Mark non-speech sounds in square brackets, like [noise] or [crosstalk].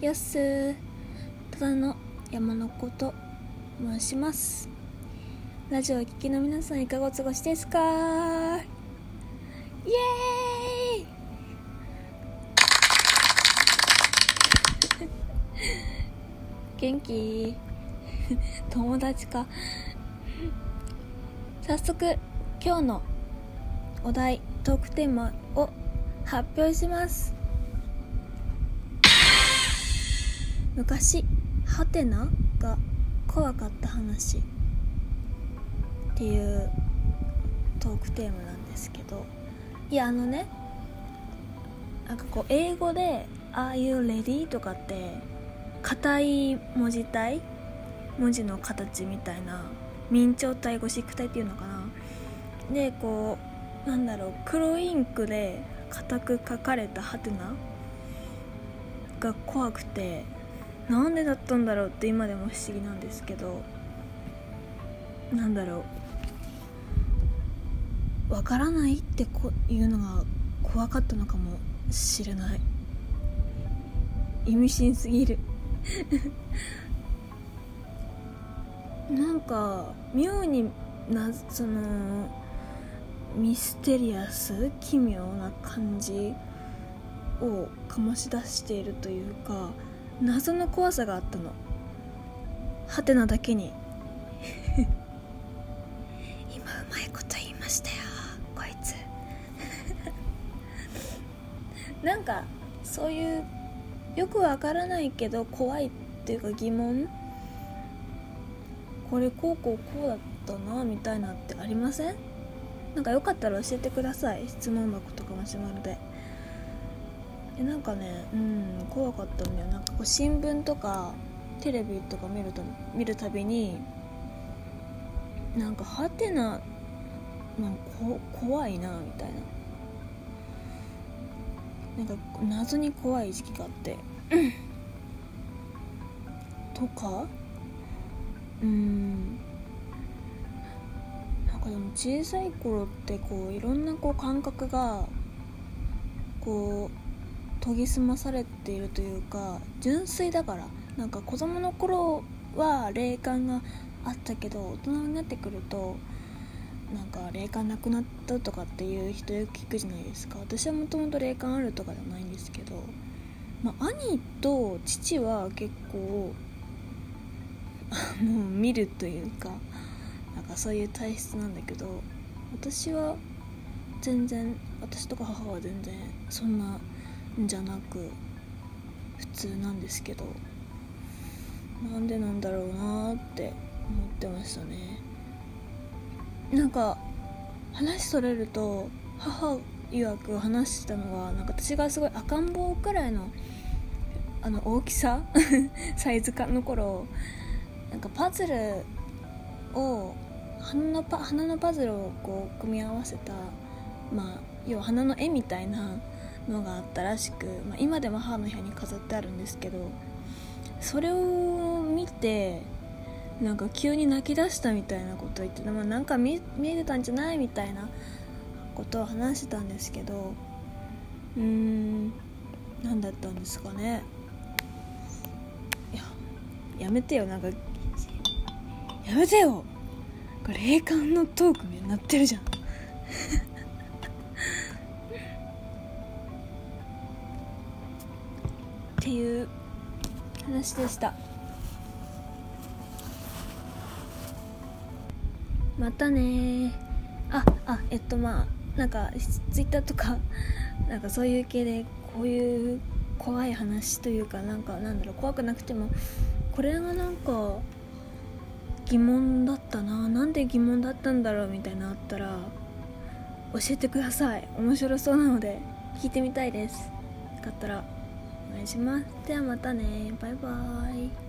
やっすーただの山の子と申します。ラジオを聴きの皆さんいかがお過ごしですか？イエーイ！[laughs] 元気？[laughs] 友達か？早速今日のお題トークテーマを発表します。昔ハテナが怖かった話っていうトークテーマなんですけどいやあのねなんかこう英語で「Are you ready?」とかって硬い文字体文字の形みたいな明朝体ゴシック体っていうのかなでこうなんだろう黒インクで硬く書かれたハテナが怖くてなんでだったんだろうって今でも不思議なんですけどなんだろう。わからないってこいうのが怖かったのかもしれない。意味深すぎる。[laughs] なんか妙になそのミステリアス奇妙な感じを醸し出しているというか謎の怖さがあったの。ハテナだけに。[laughs] 今うまいこと言いましたよこいつ。[laughs] なんかそういうよくわからないけど怖いっていうか疑問。これこうこうこうだったなみたいなってありません？なんかよかったら教えてください。質問箱とかマシュマロで。えなんかねうん怖かったんだよ。なんかこう新聞とかテレビとか見ると見るたびになんかハテナなんかこ怖いなみたいな。なんか謎に怖い時期があって。[coughs] とかうん。なんかでも小さい頃ってこういろんなこう感覚がこう研ぎ澄まされているというか純粋だから。なんか子供の頃は霊感があったけど大人になってくるとなんか霊感なくなったとかっていう人よく聞くじゃないですか。私はもともと霊感あるとかじゃないんですけど、まあ、兄と父は結構もう見るというかなんかそういう体質なんだけど私は全然私とか母は全然そんなじゃなく普通なんですけどなんでなんだろうなって思ってましたね。なんか話それると母曰く話してたのはなんか私がすごい赤ん坊くらいのあの大きさ [laughs] サイズ感の頃なんかパズルを花のパ花のパズルをこう組み合わせたまあ要は花の絵みたいなのがあったらしく、まあ、今でも母の部屋に飾ってあるんですけどそれを見てなんか急に泣き出したみたいなことを言ってまあ、なんか見見えてたんじゃないみたいなことを話してたんですけどうーん何だったんですかね。いややめてよなんかやめてよ。これ霊感のトークになってるじゃん。っていう話でした。またね。ああえっとまあなんかツイッターとか [laughs] なんかそういう系でこういう怖い話というかなんかなんだろう怖くなくてもこれがなんか疑問だったな。なんで疑問だったんだろうみたいなあったら教えてください。面白そうなので聞いてみたいです。よかったら。お願いします。ではまたね。バイバーイ。